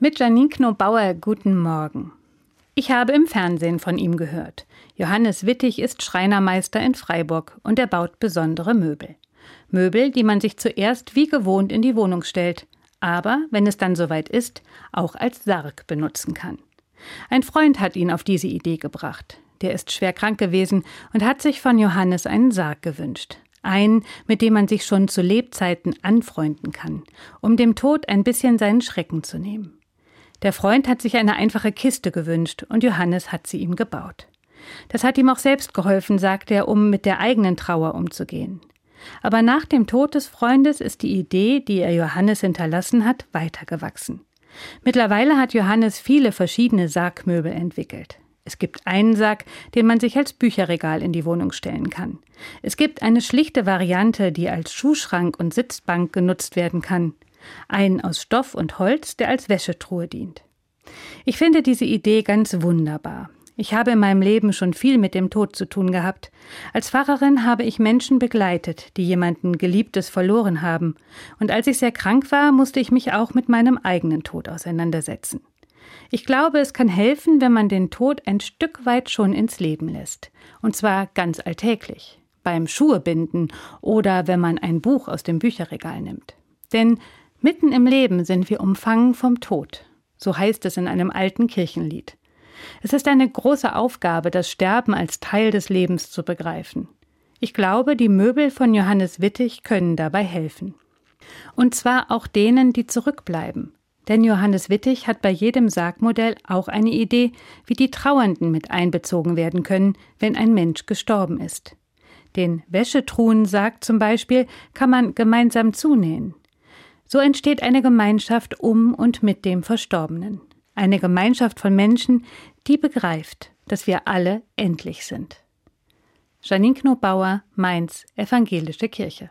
Mit Janine Knobauer guten Morgen. Ich habe im Fernsehen von ihm gehört. Johannes Wittig ist Schreinermeister in Freiburg und er baut besondere Möbel. Möbel, die man sich zuerst wie gewohnt in die Wohnung stellt, aber, wenn es dann soweit ist, auch als Sarg benutzen kann. Ein Freund hat ihn auf diese Idee gebracht. Der ist schwer krank gewesen und hat sich von Johannes einen Sarg gewünscht. Einen, mit dem man sich schon zu Lebzeiten anfreunden kann, um dem Tod ein bisschen seinen Schrecken zu nehmen. Der Freund hat sich eine einfache Kiste gewünscht und Johannes hat sie ihm gebaut. Das hat ihm auch selbst geholfen, sagt er, um mit der eigenen Trauer umzugehen. Aber nach dem Tod des Freundes ist die Idee, die er Johannes hinterlassen hat, weitergewachsen. Mittlerweile hat Johannes viele verschiedene Sargmöbel entwickelt. Es gibt einen Sarg, den man sich als Bücherregal in die Wohnung stellen kann. Es gibt eine schlichte Variante, die als Schuhschrank und Sitzbank genutzt werden kann einen aus Stoff und Holz, der als Wäschetruhe dient. Ich finde diese Idee ganz wunderbar. Ich habe in meinem Leben schon viel mit dem Tod zu tun gehabt. Als Pfarrerin habe ich Menschen begleitet, die jemanden Geliebtes verloren haben, und als ich sehr krank war, musste ich mich auch mit meinem eigenen Tod auseinandersetzen. Ich glaube, es kann helfen, wenn man den Tod ein Stück weit schon ins Leben lässt, und zwar ganz alltäglich, beim Schuhebinden oder wenn man ein Buch aus dem Bücherregal nimmt. Denn Mitten im Leben sind wir umfangen vom Tod, so heißt es in einem alten Kirchenlied. Es ist eine große Aufgabe, das Sterben als Teil des Lebens zu begreifen. Ich glaube, die Möbel von Johannes Wittig können dabei helfen. Und zwar auch denen, die zurückbleiben. Denn Johannes Wittig hat bei jedem Sargmodell auch eine Idee, wie die Trauernden mit einbezogen werden können, wenn ein Mensch gestorben ist. Den Wäschetruhen sagt zum Beispiel kann man gemeinsam zunähen. So entsteht eine Gemeinschaft um und mit dem Verstorbenen. Eine Gemeinschaft von Menschen, die begreift, dass wir alle endlich sind. Janine Knobauer, Mainz, Evangelische Kirche.